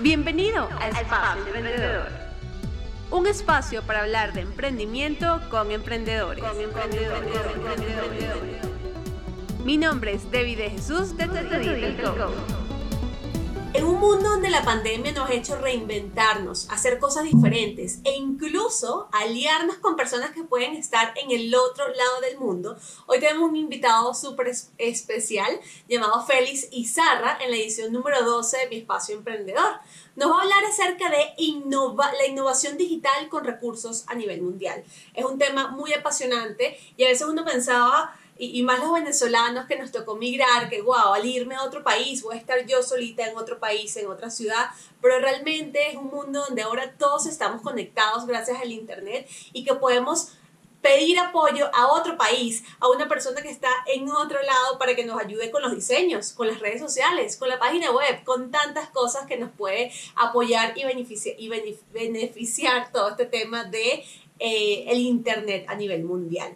Bienvenido a Espacio Emprendedor. Un espacio para hablar de emprendimiento con emprendedores. Mi nombre es David de Jesús de en un mundo donde la pandemia nos ha hecho reinventarnos, hacer cosas diferentes e incluso aliarnos con personas que pueden estar en el otro lado del mundo, hoy tenemos un invitado súper especial llamado Félix Izarra en la edición número 12 de Mi Espacio Emprendedor. Nos va a hablar acerca de la innovación digital con recursos a nivel mundial. Es un tema muy apasionante y a veces uno pensaba y, más los venezolanos que nos tocó migrar, que wow, al irme a otro país voy a estar yo solita en otro país, en otra ciudad, pero realmente es un mundo donde ahora todos estamos conectados gracias al Internet y que podemos pedir apoyo a otro país, a una persona que está en otro lado para que nos ayude con los diseños, con las redes sociales, con la página web, con tantas cosas que nos puede apoyar y beneficiar, y beneficiar todo este tema de eh, el Internet a nivel mundial.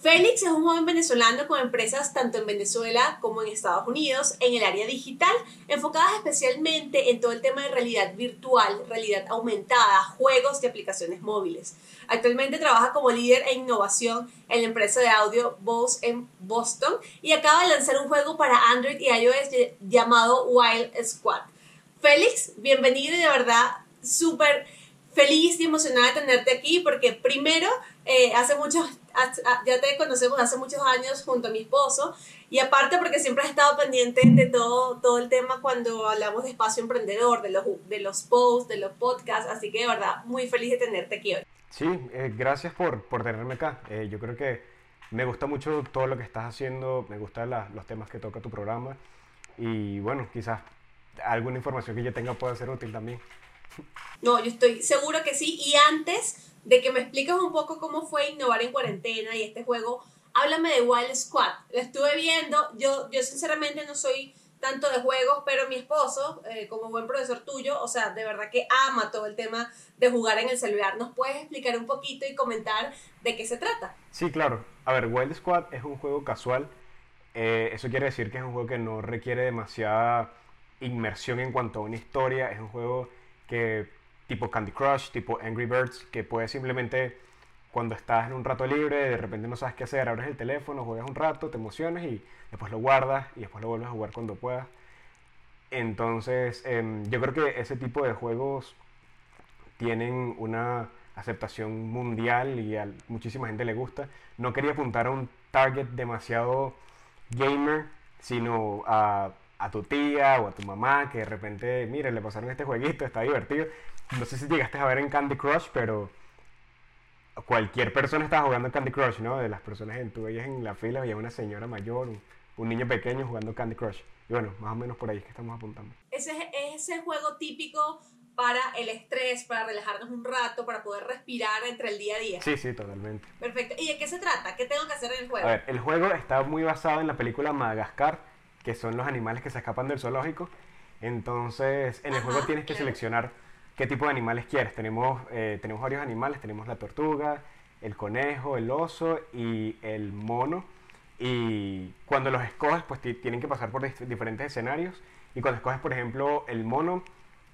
Félix es un joven venezolano con empresas tanto en Venezuela como en Estados Unidos en el área digital, enfocadas especialmente en todo el tema de realidad virtual, realidad aumentada, juegos y aplicaciones móviles. Actualmente trabaja como líder e innovación en la empresa de audio Bose en Boston y acaba de lanzar un juego para Android y iOS llamado Wild Squad. Félix, bienvenido y de verdad súper feliz y emocionada de tenerte aquí porque primero, eh, hace muchos ya te conocemos hace muchos años junto a mi esposo y aparte porque siempre has estado pendiente de todo, todo el tema cuando hablamos de espacio emprendedor, de los, de los posts, de los podcasts, así que de verdad muy feliz de tenerte aquí hoy. Sí, eh, gracias por, por, tenerme acá. Eh, yo creo que me gusta mucho todo lo que estás haciendo, me gustan los temas que toca tu programa y bueno, quizás alguna información que yo tenga pueda ser útil también. No, yo estoy seguro que sí. Y antes de que me expliques un poco cómo fue innovar en cuarentena y este juego, háblame de Wild Squad. Lo estuve viendo, yo, yo sinceramente no soy tanto de juegos, pero mi esposo, eh, como buen profesor tuyo, o sea, de verdad que ama todo el tema de jugar en el celular. ¿Nos puedes explicar un poquito y comentar de qué se trata? Sí, claro. A ver, Wild Squad es un juego casual. Eh, eso quiere decir que es un juego que no requiere demasiada inmersión en cuanto a una historia. Es un juego que tipo Candy Crush, tipo Angry Birds, que puedes simplemente cuando estás en un rato libre, de repente no sabes qué hacer, abres el teléfono, juegas un rato, te emocionas y después lo guardas y después lo vuelves a jugar cuando puedas. Entonces, em, yo creo que ese tipo de juegos tienen una aceptación mundial y a muchísima gente le gusta. No quería apuntar a un target demasiado gamer, sino a, a tu tía o a tu mamá que de repente, mire, le pasaron este jueguito, está divertido. No sé si llegaste a ver en Candy Crush, pero cualquier persona estaba jugando Candy Crush, ¿no? De las personas en tu veías en la fila, había una señora mayor, un, niño pequeño jugando Candy Crush. Y bueno, más o menos por ahí es que estamos apuntando. Ese es ese juego típico para el estrés, para relajarnos un rato, para poder respirar entre el día a día. Sí, sí, totalmente. Perfecto. ¿Y de qué se trata? ¿Qué tengo que hacer en el juego? A ver, el juego está muy basado en la película Madagascar, que son los animales que se escapan del zoológico. Entonces, en el juego tienes que seleccionar qué tipo de animales quieres. Tenemos, eh, tenemos varios animales, tenemos la tortuga, el conejo, el oso y el mono. Y cuando los escoges, pues tienen que pasar por diferentes escenarios. Y cuando escoges, por ejemplo, el mono,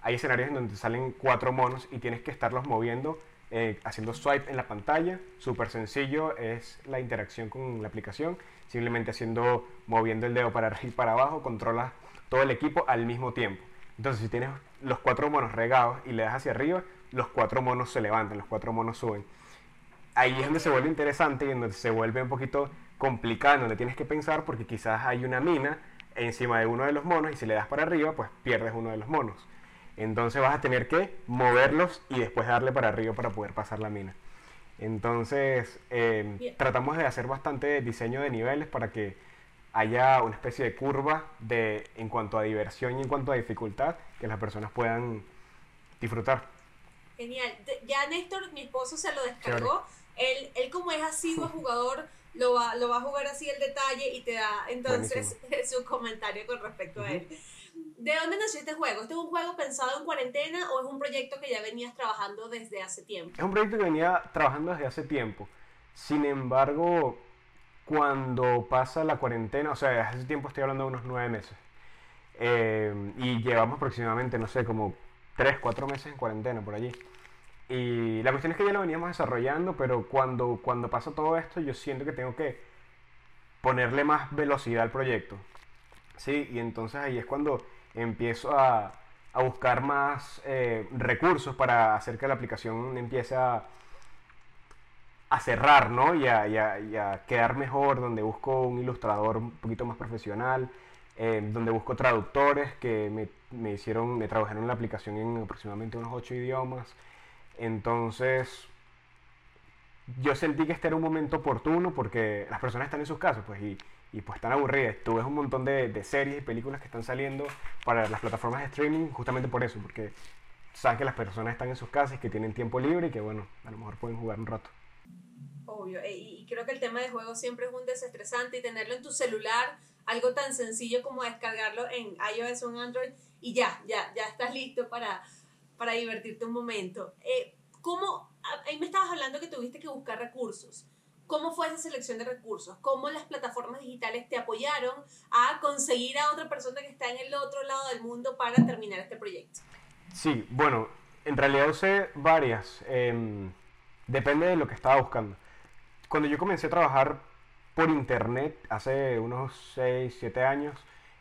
hay escenarios en donde salen cuatro monos y tienes que estarlos moviendo, eh, haciendo swipe en la pantalla. Súper sencillo es la interacción con la aplicación. Simplemente haciendo, moviendo el dedo para arriba y para abajo, controlas todo el equipo al mismo tiempo. Entonces, si tienes los cuatro monos regados y le das hacia arriba, los cuatro monos se levantan, los cuatro monos suben. Ahí es donde se vuelve interesante y donde se vuelve un poquito complicado, donde tienes que pensar porque quizás hay una mina encima de uno de los monos y si le das para arriba, pues pierdes uno de los monos. Entonces vas a tener que moverlos y después darle para arriba para poder pasar la mina. Entonces em, tratamos de hacer bastante diseño de niveles para que haya una especie de curva de, en cuanto a diversión y en cuanto a dificultad que las personas puedan disfrutar. Genial. Ya Néstor, mi esposo, se lo descargó. Él, él como es así un jugador, lo va, lo va a jugar así el detalle y te da entonces su comentario con respecto a él. ¿De dónde nació este juego? ¿Este es un juego pensado en cuarentena o es un proyecto que ya venías trabajando desde hace tiempo? Es un proyecto que venía trabajando desde hace tiempo. Sin embargo, cuando pasa la cuarentena, o sea, hace tiempo estoy hablando de unos nueve meses, eh, y llevamos aproximadamente, no sé, como 3, 4 meses en cuarentena por allí. Y la cuestión es que ya lo veníamos desarrollando, pero cuando, cuando pasa todo esto yo siento que tengo que ponerle más velocidad al proyecto. ¿Sí? Y entonces ahí es cuando empiezo a, a buscar más eh, recursos para hacer que la aplicación empiece a, cerrar, ¿no? Y a, a, a, quedar mejor, donde busco un ilustrador un poquito más profesional, eh, donde busco traductores que me, me, hicieron, me trabajaron en la aplicación en aproximadamente unos ocho idiomas. Entonces, yo sentí que este era un momento oportuno porque las personas están en sus casas, pues, y, y pues están aburridas. Tú ves un montón de, de, series y películas que están saliendo para las plataformas de streaming justamente por eso, porque saben que las personas están en sus casas que tienen tiempo libre y que, bueno, a lo mejor pueden jugar un rato. Obvio, y, creo que el tema de juego siempre es un desestresante y tenerlo en tu celular, algo tan sencillo como descargarlo en iOS o en Android y ya, ya, ya estás listo para, para divertirte un momento. Eh, ¿Cómo, ahí me estabas hablando que tuviste que buscar recursos? ¿Cómo fue esa selección de recursos? ¿Cómo las plataformas digitales te apoyaron a conseguir a otra persona que está en el otro lado del mundo para terminar este proyecto? Sí, bueno, en realidad usé varias. Eh, depende de lo que estaba buscando. Cuando yo comencé a trabajar por internet hace unos 6, 7 años,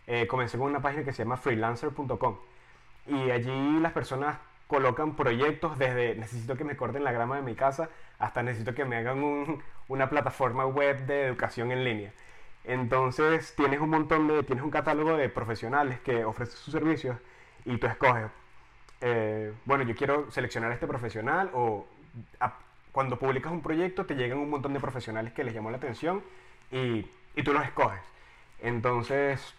eh, comencé con una página que se llama freelancer.com. Y allí las personas colocan proyectos desde necesito que me corten la grama de mi casa hasta necesito que me hagan un, una plataforma web de educación en línea. Entonces tienes un montón de, tienes un catálogo de profesionales que ofrecen sus servicios y tú escoges, eh, bueno, yo quiero seleccionar a este profesional o a, cuando publicas un proyecto te llegan un montón de profesionales que les llamó la atención y, y tú los escoges. Entonces,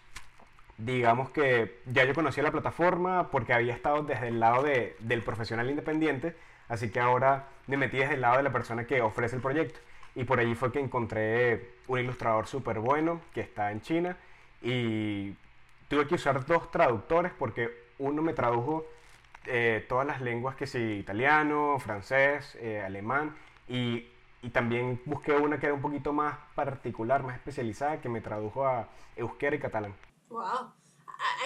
digamos que ya yo conocía la plataforma porque había estado desde el lado de, del profesional independiente, así que ahora me metí desde el lado de la persona que ofrece el proyecto. Y por allí fue que encontré un ilustrador súper bueno que está en China y tuve que usar dos traductores porque uno me tradujo eh, todas las lenguas que sí, italiano, francés, eh, alemán y, y, también busqué una que era un poquito más particular, más especializada, que me tradujo a euskera y catalán. Wow.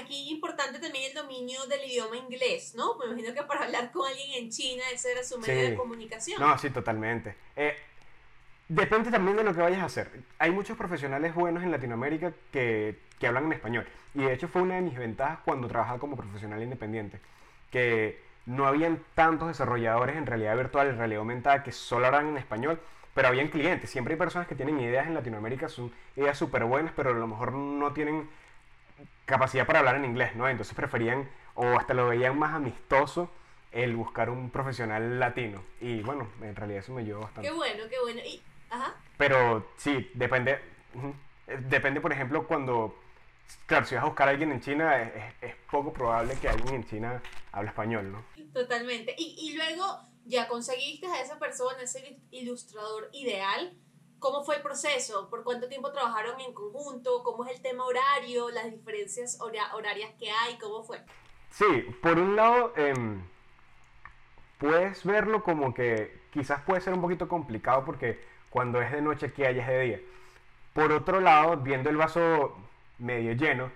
Aquí importante también el dominio del idioma inglés, ¿no? Me imagino que para hablar con alguien en China ese era su medio Sí. de comunicación. No, sí, totalmente. Eh, depende también de lo que vayas a hacer. Hay muchos profesionales buenos en Latinoamérica que, que hablan en español. Y de hecho fue una de mis ventajas cuando trabajaba como profesional independiente. Que no habían tantos desarrolladores en realidad virtual y realidad aumentada que solo hablan en español, pero habían clientes. Siempre hay personas que tienen ideas en Latinoamérica, son ideas súper buenas, pero a lo mejor no tienen capacidad para hablar en inglés, ¿no? Entonces preferían, o hasta lo veían más amistoso, el buscar un profesional latino. Y bueno, en realidad eso me ayudó bastante. Qué bueno, qué bueno. Y, ajá. Pero sí, depende. Eh, Depende, por ejemplo, cuando. Claro, si vas a buscar a alguien en China, es, es- es poco probable que alguien en China hable español, ¿no? Totalmente. Y, y luego ya conseguiste a esa persona, ese ilustrador ideal. ¿Cómo fue el proceso? ¿Por cuánto tiempo trabajaron en conjunto? ¿Cómo es el tema horario? ¿Las diferencias hora- horarias que hay? ¿Cómo fue? Sí, por un lado, em, puedes verlo como que quizás puede ser un poquito complicado porque cuando es de noche, que hay es de día. Por otro lado, viendo el vaso medio lleno,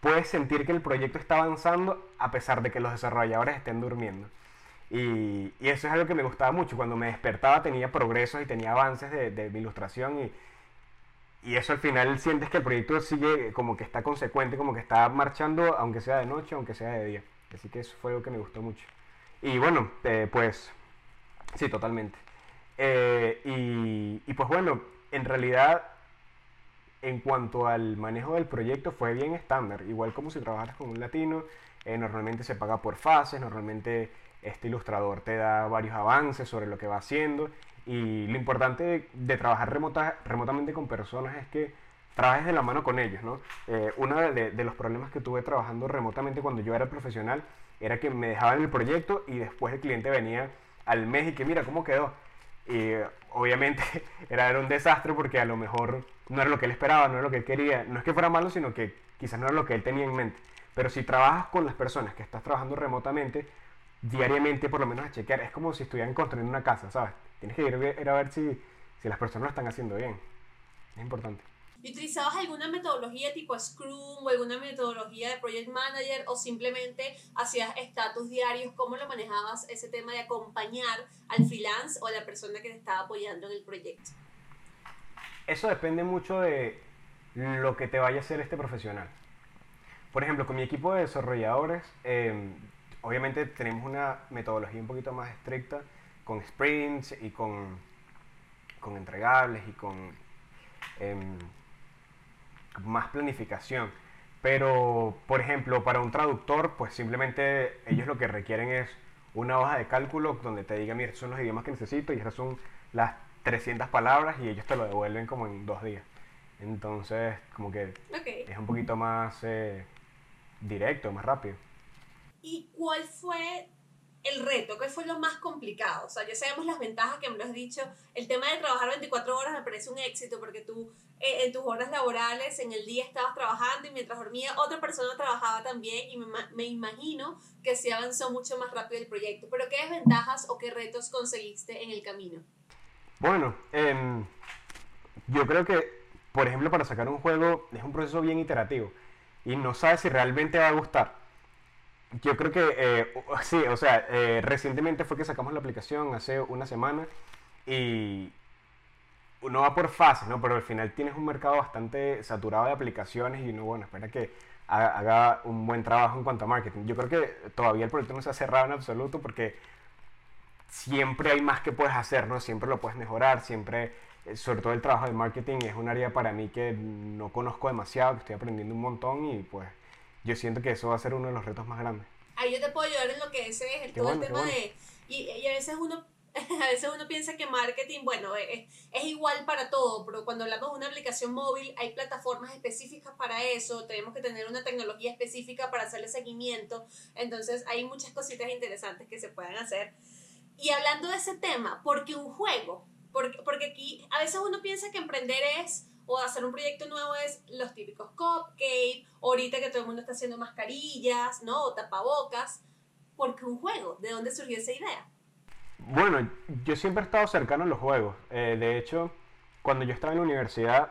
puedes sentir que el proyecto está avanzando a pesar de que los desarrolladores estén durmiendo. Y, y eso es algo que me gustaba mucho. Cuando me despertaba tenía progresos y tenía avances de, de mi ilustración y, y eso al final sientes que el proyecto sigue como que está consecuente, como que está marchando, aunque sea de noche, aunque sea de día. Así que eso fue algo que me gustó mucho. Y bueno, eh, pues sí, totalmente. Eh, y, y pues bueno, en realidad, en cuanto al manejo del proyecto, fue bien estándar. Igual como si trabajaras con un latino, eh, normalmente se paga por fases, normalmente este ilustrador te da varios avances sobre lo que va haciendo. Y lo importante de, trabajar remota, remotamente con personas es que trabajes de la mano con ellos, ¿no? Eh, uno de, de los problemas que tuve trabajando remotamente cuando yo era profesional era que me dejaban el proyecto y después el cliente venía al mes y que mira cómo quedó. Y eh, obviamente era, era un desastre porque a lo mejor no era lo que él esperaba, no era lo que él quería. No es que fuera malo, sino que quizás no era lo que él tenía en mente. Pero si trabajas con las personas que estás trabajando remotamente, diariamente por lo menos a chequear, es como si estuvieran construyendo una casa, ¿sabes? Tienes que ir, a ver- ir a ver si, si las personas lo están haciendo bien. Es importante. ¿Y utilizabas alguna metodología tipo Scrum o alguna metodología de Project Manager o simplemente hacías estatus diarios? ¿Cómo lo manejabas ese tema de acompañar al freelance o a la persona que te estaba apoyando en el proyecto? Eso depende mucho de lo que te vaya a hacer este profesional. Por ejemplo, con mi equipo de desarrolladores, em, obviamente tenemos una metodología un poquito más estricta con sprints y con, con entregables y con em, más planificación. Pero, por ejemplo, para un traductor, pues simplemente ellos lo que requieren es una hoja de cálculo donde te diga, mira, estos son los idiomas que necesito y estas son las 300 palabras y ellos te lo devuelven como en dos días. Entonces, como que es un poquito más eh, directo, más rápido. ¿Y cuál fue el reto? ¿Qué fue lo más complicado? O sea, ya sabemos las ventajas que me lo has dicho. El tema de trabajar 24 horas me parece un éxito porque tú eh, en tus horas laborales, en el día estabas trabajando y mientras dormía otra persona trabajaba también y me, imagino que se avanzó mucho más rápido el proyecto. Pero ¿qué desventajas o qué retos conseguiste en el camino? Bueno, em, yo creo que, por ejemplo, para sacar un juego es un proceso bien iterativo y no sabes si realmente va a gustar. Yo creo que, eh, sí, o sea, eh, recientemente fue que sacamos la aplicación hace una semana y uno va por fases, ¿no? Pero al final tienes un mercado bastante saturado de aplicaciones y uno, bueno, espera que haga, un buen trabajo en cuanto a marketing. Yo creo que todavía el proyecto no se ha cerrado en absoluto porque siempre hay más que puedes hacer, ¿no? Siempre lo puedes mejorar, siempre, eh, sobre todo el trabajo de marketing es un área para mí que no conozco demasiado, que estoy aprendiendo un montón y pues yo siento que eso va a ser uno de los retos más grandes. Ahí yo te puedo ayudar en lo que ese es el, todo el tema de... Y, y, a veces uno a veces uno piensa que marketing, bueno, es, es, igual para todo, pero cuando hablamos de una aplicación móvil hay plataformas específicas para eso, tenemos que tener una tecnología específica para hacerle seguimiento, entonces hay muchas cositas interesantes que se pueden hacer. Y hablando de ese tema, ¿por qué un juego? Porque, porque aquí a veces uno piensa que emprender es, o hacer un proyecto nuevo es los típicos cupcakes, ahorita que todo el mundo está haciendo mascarillas, ¿no? O tapabocas. ¿Por qué un juego? ¿De dónde surgió esa idea? Bueno, yo siempre he estado cercano a los juegos. Eh, de hecho, cuando yo estaba en la universidad,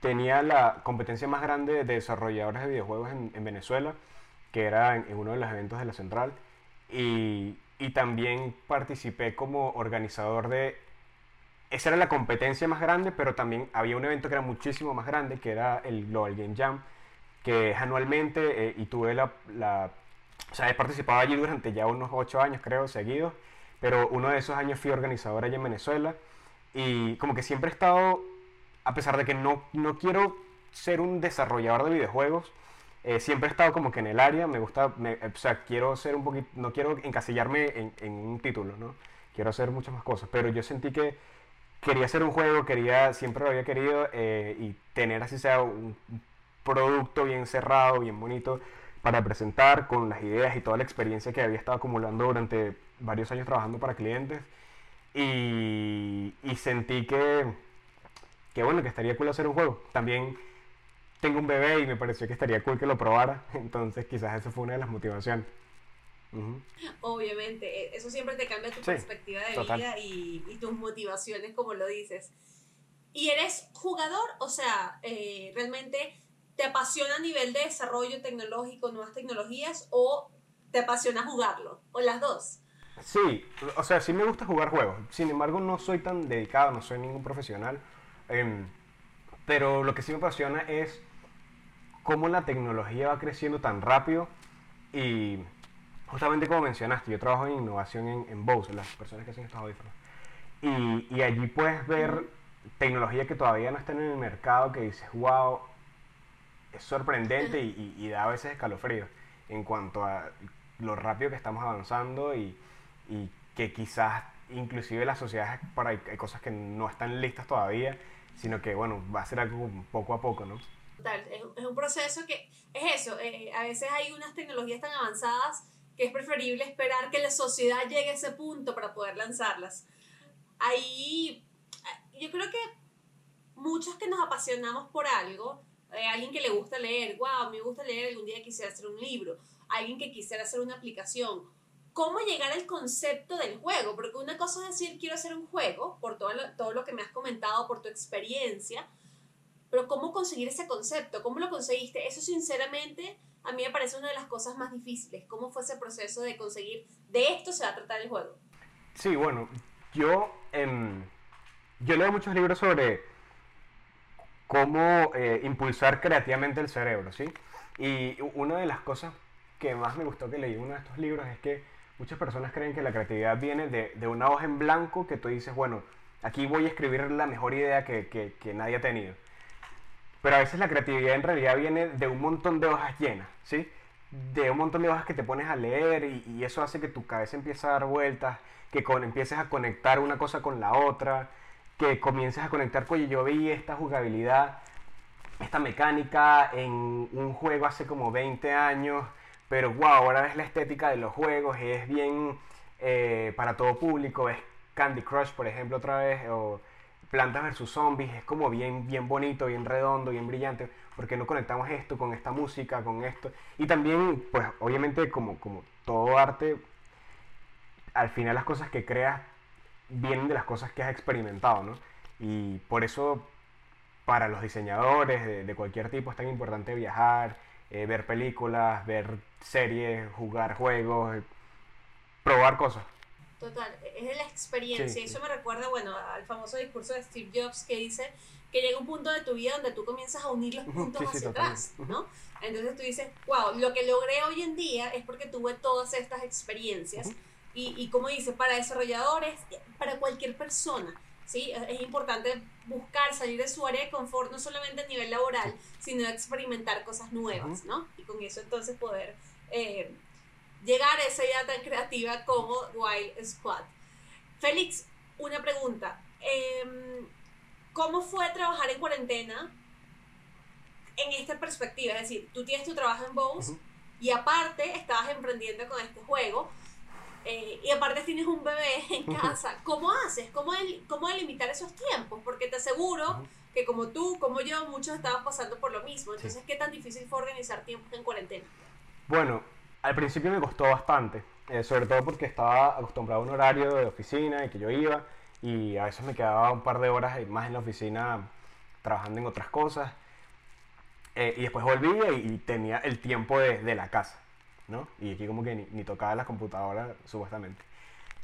tenía la competencia más grande de desarrolladores de videojuegos en, Venezuela, que era en, uno de los eventos de la central. Y también participé como organizador de... Esa era la competencia más grande, pero también había un evento que era muchísimo más grande, que era el Global Game Jam, que es anualmente eh, y tuve la, la... O sea, he participado allí durante ya unos ocho años, creo, seguidos, pero uno de esos años fui organizador allí en Venezuela y como que siempre he estado, a pesar de que no, no quiero ser un desarrollador de videojuegos, eh, siempre he estado como que en el área, me gusta, o sea, quiero ser un poquito, no quiero encasillarme en, un título, ¿no? Quiero hacer muchas más cosas, pero yo sentí que quería hacer un juego, quería, siempre lo había querido eh, y tener así sea un producto bien cerrado, bien bonito para presentar con las ideas y toda la experiencia que había estado acumulando durante varios años trabajando para clientes y, y sentí que, que bueno, que estaría cool hacer un juego. También tengo un bebé y me pareció que estaría cool que lo probara, entonces quizás eso fue una de las motivaciones. Obviamente, e, eso siempre te cambia tu perspectiva de vida y, y, tus motivaciones, como lo dices. ¿Y eres jugador? O sea, eh, ¿realmente te apasiona a nivel de desarrollo tecnológico, nuevas tecnologías, o te apasiona jugarlo? ¿O las dos? Sí, o sea, sí me gusta jugar juegos. Sin embargo, no soy tan dedicado, no soy ningún profesional. Em, pero lo que sí me apasiona es cómo la tecnología va creciendo tan rápido y justamente como mencionaste, yo trabajo en innovación en, en Bose, las personas que hacen estos audífonos. Y, y, allí puedes ver tecnología que todavía no está en el mercado, que dices, wow, es sorprendente y, y, da a veces escalofrío en cuanto a lo rápido que estamos avanzando y, y que quizás inclusive las sociedades para hay, hay, cosas que no están listas todavía, sino que bueno, va a ser algo poco a poco, ¿no? Es, un proceso que es eso. Eh, a veces hay unas tecnologías tan avanzadas es preferible esperar que la sociedad llegue a ese punto para poder lanzarlas. Ahí, yo creo que muchos que nos apasionamos por algo, eh, alguien que le gusta leer, wow, me gusta leer, algún día quisiera hacer un libro, alguien que quisiera hacer una aplicación. ¿Cómo llegar al concepto del juego? Porque una cosa es decir, quiero hacer un juego, por todo todo lo que me has comentado, por tu experiencia, pero ¿cómo conseguir ese concepto? ¿Cómo lo conseguiste? Eso sinceramente a mí me parece una de las cosas más difíciles. ¿Cómo fue ese proceso de conseguir, de esto se va a tratar el juego? Sí, bueno, yo, em, yo leo muchos libros sobre cómo eh, impulsar creativamente el cerebro, ¿sí? Y una de las cosas que más me gustó que leí en uno de estos libros es que muchas personas creen que la creatividad viene de, de una hoja en blanco que tú dices, bueno, aquí voy a escribir la mejor idea que, que, que nadie ha tenido. Pero a veces la creatividad en realidad viene de un montón de hojas llenas, ¿sí? De un montón de hojas que te pones a leer y, eso hace que tu cabeza empiece a dar vueltas, que con, empieces a conectar una cosa con la otra, que comiences a conectar, oye, yo vi esta jugabilidad, esta mecánica en un juego hace como 20 años, pero wow, ahora ves la estética de los juegos, es bien eh, para todo público, es Candy Crush, por ejemplo, otra vez, o Plantas vs Zombies, es como bien, bien bonito, bien redondo, bien brillante, porque no conectamos esto con esta música, con esto. Y también, pues obviamente como, como todo arte, al final las cosas que creas vienen de las cosas que has experimentado, ¿no? Y por eso para los diseñadores de, cualquier tipo es tan importante viajar, eh, ver películas, ver series, jugar juegos, probar cosas. Total, es la experiencia. Eso me recuerda, bueno, al famoso discurso de Steve Jobs que dice que llega un punto de tu vida donde tú comienzas a unir los puntos hacia atrás, ¿no? Entonces tú dices, wow, lo que logré hoy en día es porque tuve todas estas experiencias. y, y como dice, para desarrolladores, para cualquier persona, ¿sí? Es importante buscar salir de su área de confort, no solamente a nivel laboral, sino experimentar cosas nuevas, ¿no? Y con eso entonces poder... Eh, llegar a esa idea tan creativa como Wild Squad. Félix, una pregunta. Em, ¿Cómo fue trabajar en cuarentena en esta perspectiva? Es decir, tú tienes tu trabajo en Bose y aparte estabas emprendiendo con este juego. Eh, y aparte tienes un bebé en casa, ¿cómo haces? ¿Cómo, ¿Cómo delimitar esos tiempos? Porque te aseguro que como tú, como yo, muchos estaban pasando por lo mismo. Entonces, ¿qué tan difícil fue organizar tiempos en cuarentena? Bueno, al principio me costó bastante, eh, sobre todo porque estaba acostumbrado a un horario de oficina y que yo iba y a veces me quedaba un par de horas más en la oficina trabajando en otras cosas. Eh, y después volvía y, tenía el tiempo de, la casa, ¿no? Y aquí como que ni, tocaba la computadora, supuestamente.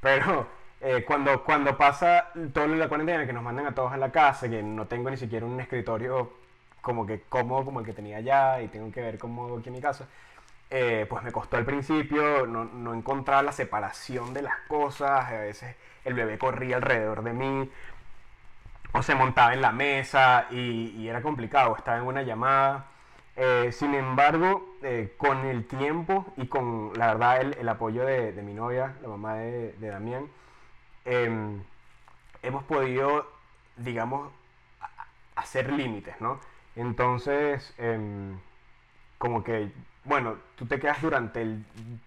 Pero eh, cuando, cuando pasa todo lo de la cuarentena, que nos mandan a todos a la casa, que no tengo ni siquiera un escritorio como que cómodo como el que tenía allá y tengo que ver cómo hago aquí en mi casa, eh, pues me costó al principio no, no, encontrar la separación de las cosas, a veces el bebé corría alrededor de mí o se montaba en la mesa y, era complicado, estaba en una llamada. Eh, sin embargo, eh, con el tiempo y con la verdad el, apoyo de, mi novia, la mamá de, de Damián, em, hemos podido, digamos, hacer límites, ¿no? Entonces, em, como que bueno, tú te quedas durante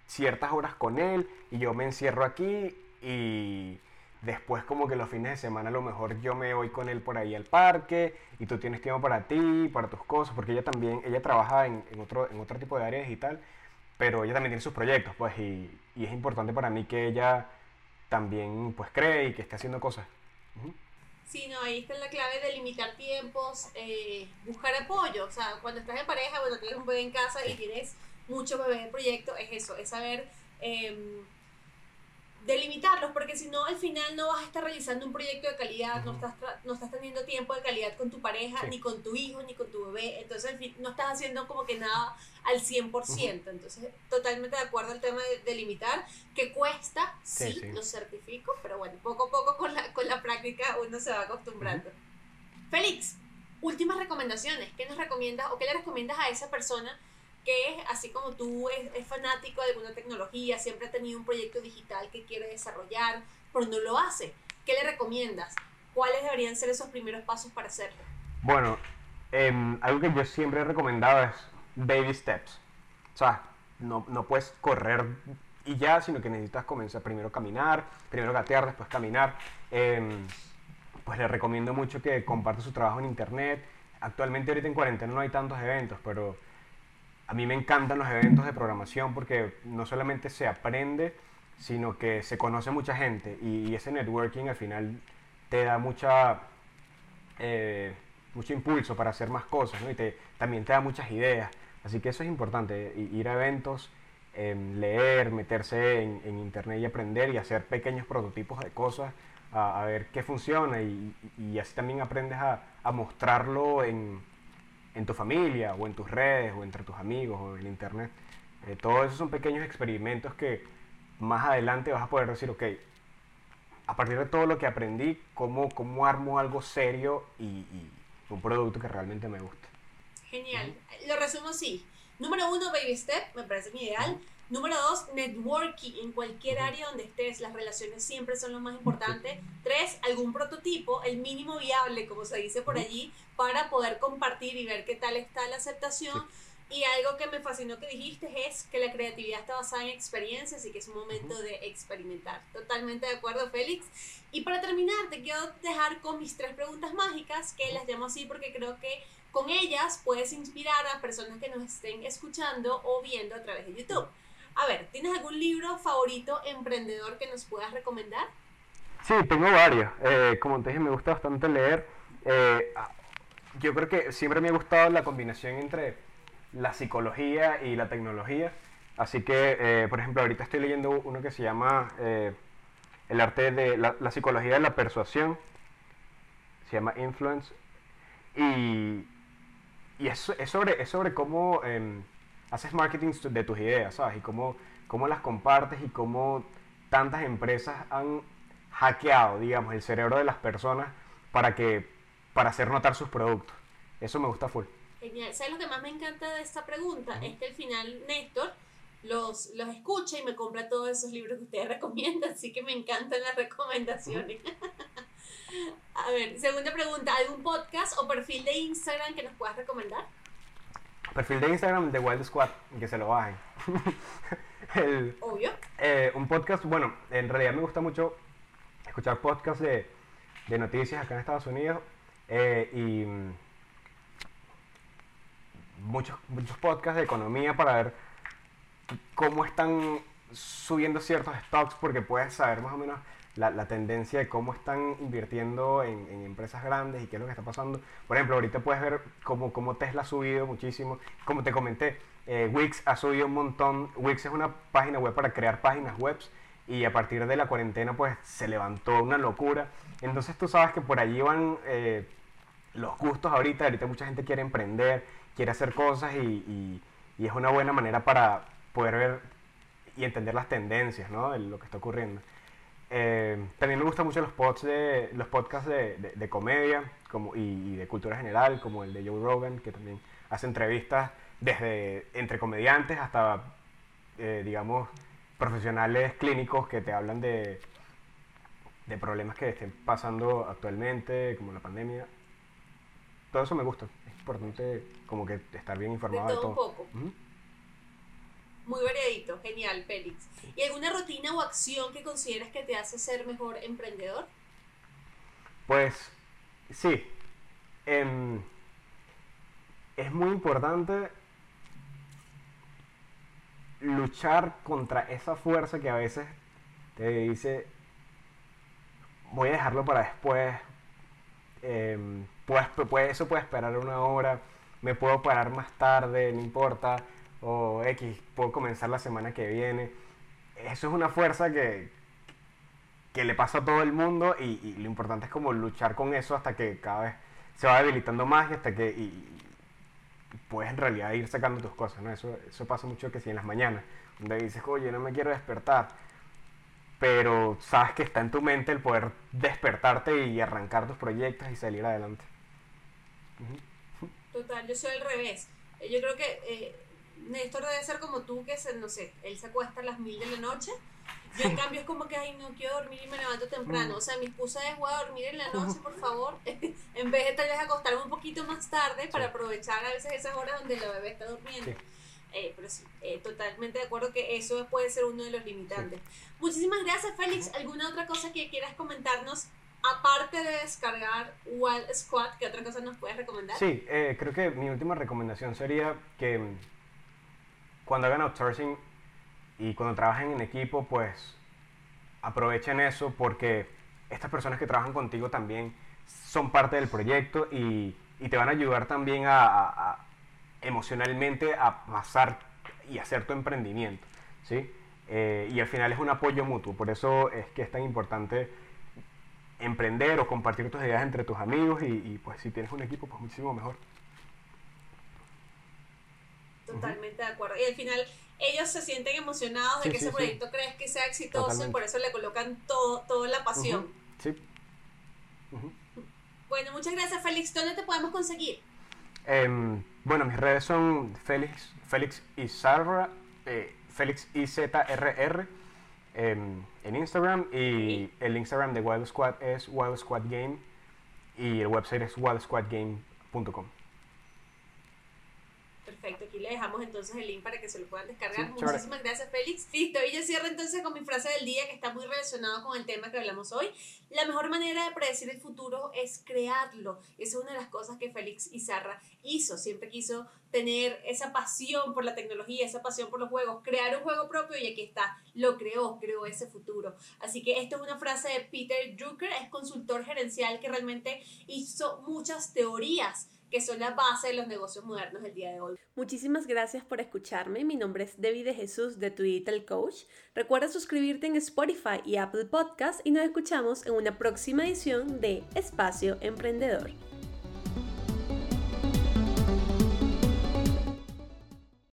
ciertas horas con él y yo me encierro aquí y después como que los fines de semana a lo mejor yo me voy con él por ahí al parque y tú tienes tiempo para ti, para tus cosas, porque ella también, ella trabaja en, otro, en otro tipo de área digital, pero ella también tiene sus proyectos, pues, y, es importante para mí que ella también, pues, cree y que esté haciendo cosas. Sí, no, ahí está la clave de limitar tiempos, eh, buscar apoyo. O sea, cuando estás en pareja, bueno, tienes un bebé en casa y tienes mucho bebé en proyecto, es eso, es saber eh, delimitarlos, porque si no, al final no vas a estar realizando un proyecto de calidad, no, estás no estás teniendo tiempo de calidad con tu pareja, ni con tu hijo, ni con tu bebé, entonces no estás haciendo como que nada al 100%, entonces totalmente de acuerdo al tema de, delimitar, que cuesta, sí, lo certifico, pero bueno, poco a poco con la, con la práctica uno se va acostumbrando. Félix, últimas recomendaciones, ¿qué nos recomiendas o qué le recomiendas a esa persona? Que así como tú es, fanático de alguna tecnología, siempre ha tenido un proyecto digital que quiere desarrollar, pero no lo hace. ¿Qué le recomiendas? ¿Cuáles deberían ser esos primeros pasos para hacerlo? Bueno, em, algo que yo siempre he recomendado es baby steps. O sea, no, no puedes correr y ya, sino que necesitas comenzar primero caminar, primero gatear, después caminar. Em, pues le recomiendo mucho que comparte su trabajo en internet. Actualmente ahorita en cuarentena no hay tantos eventos, pero a mí me encantan los eventos de programación porque no solamente se aprende, sino que se conoce mucha gente y, ese networking al final te da mucha, eh, mucho impulso para hacer más cosas, ¿no? Y te, también te da muchas ideas. Así que eso es importante, ir a eventos, em, leer, meterse en, internet y aprender y hacer pequeños prototipos de cosas, a, ver qué funciona y, así también aprendes a, mostrarlo en, tu familia o en tus redes o entre tus amigos o en internet. Eh, todos esos son pequeños experimentos que más adelante vas a poder decir, ok, a partir de todo lo que aprendí, ¿cómo, cómo armo algo serio y un producto que realmente me gusta. Genial. Lo resumo así. Número uno, baby step, me parece mi ideal. Número dos, networking en cualquier área donde estés. Las relaciones siempre son lo más importante. Tres, algún prototipo, el mínimo viable, como se dice por allí, para poder compartir y ver qué tal está la aceptación. Y algo que me fascinó que dijiste es que la creatividad está basada en experiencias y que es un momento de experimentar. Totalmente de acuerdo, Félix. Y para terminar, te quiero dejar con mis tres preguntas mágicas, que las llamo así porque creo que con ellas puedes inspirar a personas que nos estén escuchando o viendo a través de YouTube. A ver, ¿tienes algún libro favorito emprendedor que nos puedas recomendar? Sí, tengo varios. Eh, como te dije, me gusta bastante leer. Eh, yo creo que siempre me ha gustado la combinación entre la psicología y la tecnología. Así que, eh, por ejemplo, ahorita estoy leyendo uno que se llama eh, El arte de la, psicología de la persuasión. Se llama Influence. Y, y es, es, sobre, es sobre cómo em, haces marketing de tus ideas, ¿sabes? Y cómo, cómo las compartes y cómo tantas empresas han hackeado, digamos, el cerebro de las personas para, que, para hacer notar sus productos. Eso me gusta full. Genial. ¿Sabes lo que más me encanta de esta pregunta? Es que al final Néstor los, los escucha y me compra todos esos libros que ustedes recomiendan, así que me encantan las recomendaciones. A ver, segunda pregunta, ¿algún podcast o perfil de Instagram que nos puedas recomendar? Perfil de Instagram de Wild Squad, que se lo bajen. Obvio. Eh, un podcast, bueno, en realidad me gusta mucho escuchar podcasts de, de noticias acá en Estados Unidos eh, y muchos, muchos podcasts de economía para ver cómo están subiendo ciertos stocks porque puedes saber más o menos la, tendencia de cómo están invirtiendo en, empresas grandes y qué es lo que está pasando. Por ejemplo, ahorita puedes ver cómo, cómo Tesla ha subido muchísimo. Como te comenté, eh, Wix ha subido un montón. Wix es una página web para crear páginas web y a partir de la cuarentena pues se levantó una locura. Entonces tú sabes que por allí van eh, los gustos ahorita. Ahorita mucha gente quiere emprender quiere hacer cosas y, es una buena manera para poder ver y entender las tendencias ¿no? de lo que está ocurriendo. Eh, también me gustan mucho los, pods de, los podcasts de, comedia como, y, de cultura general, como el de Joe Rogan, que también hace entrevistas desde entre comediantes hasta, eh, digamos, profesionales clínicos que te hablan de, de problemas que estén pasando actualmente, como la pandemia. Todo eso me gusta importante como que estar bien informado de todo. un poco. Muy variadito, genial, Félix. ¿Y alguna rutina o acción que consideras que te hace ser mejor emprendedor? Pues sí. Em, es muy importante luchar contra esa fuerza que a veces te dice voy a dejarlo para después. Eh, eso puede esperar una hora, me puedo parar más tarde, no importa, o X, puedo comenzar la semana que viene. Eso es una fuerza que, que le pasa a todo el mundo y, lo importante es como luchar con eso hasta que cada vez se va debilitando más y hasta que y, puedes en realidad ir sacando tus cosas, ¿no? Eso, eso pasa mucho que si en las mañanas, donde dices, oye, no me quiero despertar, pero sabes que está en tu mente el poder despertarte y arrancar tus proyectos y salir adelante. Total, yo soy al revés. Yo creo que eh, Néstor debe ser como tú, que se, no sé, él se acuesta a las mil de la noche. Yo en cambio es como que, ay, no quiero dormir y me levanto temprano. Mm. O sea, mi excusa es, voy a dormir en la noche, por favor. en vez de tal vez acostarme un poquito más tarde para aprovechar a veces esas horas donde la bebé está durmiendo. Eh, pero sí, eh, totalmente de acuerdo que eso puede ser uno de los limitantes. Muchísimas gracias, Félix. ¿Alguna otra cosa que quieras comentarnos aparte de descargar Wild Squad, ¿qué otra cosa nos puedes recomendar? Sí, eh, creo que mi última recomendación sería que mm, cuando hagan outsourcing y cuando trabajen en equipo, pues aprovechen eso porque estas personas que trabajan contigo también son parte del proyecto y, y te van a ayudar también a, emocionalmente a pasar y hacer tu emprendimiento. ¿sí? Eh, y al final es un apoyo mutuo, por eso es que es tan importante emprender o compartir tus ideas entre tus amigos y, pues si tienes un equipo, pues muchísimo mejor. Totalmente de acuerdo. Y al final ellos se sienten emocionados de que ese proyecto crees que sea exitoso y por eso le colocan todo, toda la pasión. Sí. Bueno, muchas gracias Félix. ¿Dónde te podemos conseguir? Em, bueno, mis redes son Félix, Félix Izarra, eh, Félix IZRR em, en Instagram y el Instagram de Wild Squad es Wild Squad Game y el website es wildsquadgame.com. Perfecto, aquí le dejamos entonces el link para que se lo puedan descargar. Muchísimas gracias, Félix. Listo, y yo cierro entonces con mi frase del día que está muy relacionado con el tema que hablamos hoy. La mejor manera de predecir el futuro es crearlo. Esa es una de las cosas que Félix Izarra hizo. Siempre quiso tener esa pasión por la tecnología, esa pasión por los juegos, crear un juego propio y aquí está, lo creó, creó ese futuro. Así que esto es una frase de Peter Drucker, es consultor gerencial que realmente hizo muchas teorías que son la base de los negocios modernos del día de hoy. Muchísimas gracias por escucharme. Mi nombre es David de Jesús de Tu Digital Coach. Recuerda suscribirte en Spotify y Apple Podcast y nos escuchamos en una próxima edición de Espacio Emprendedor.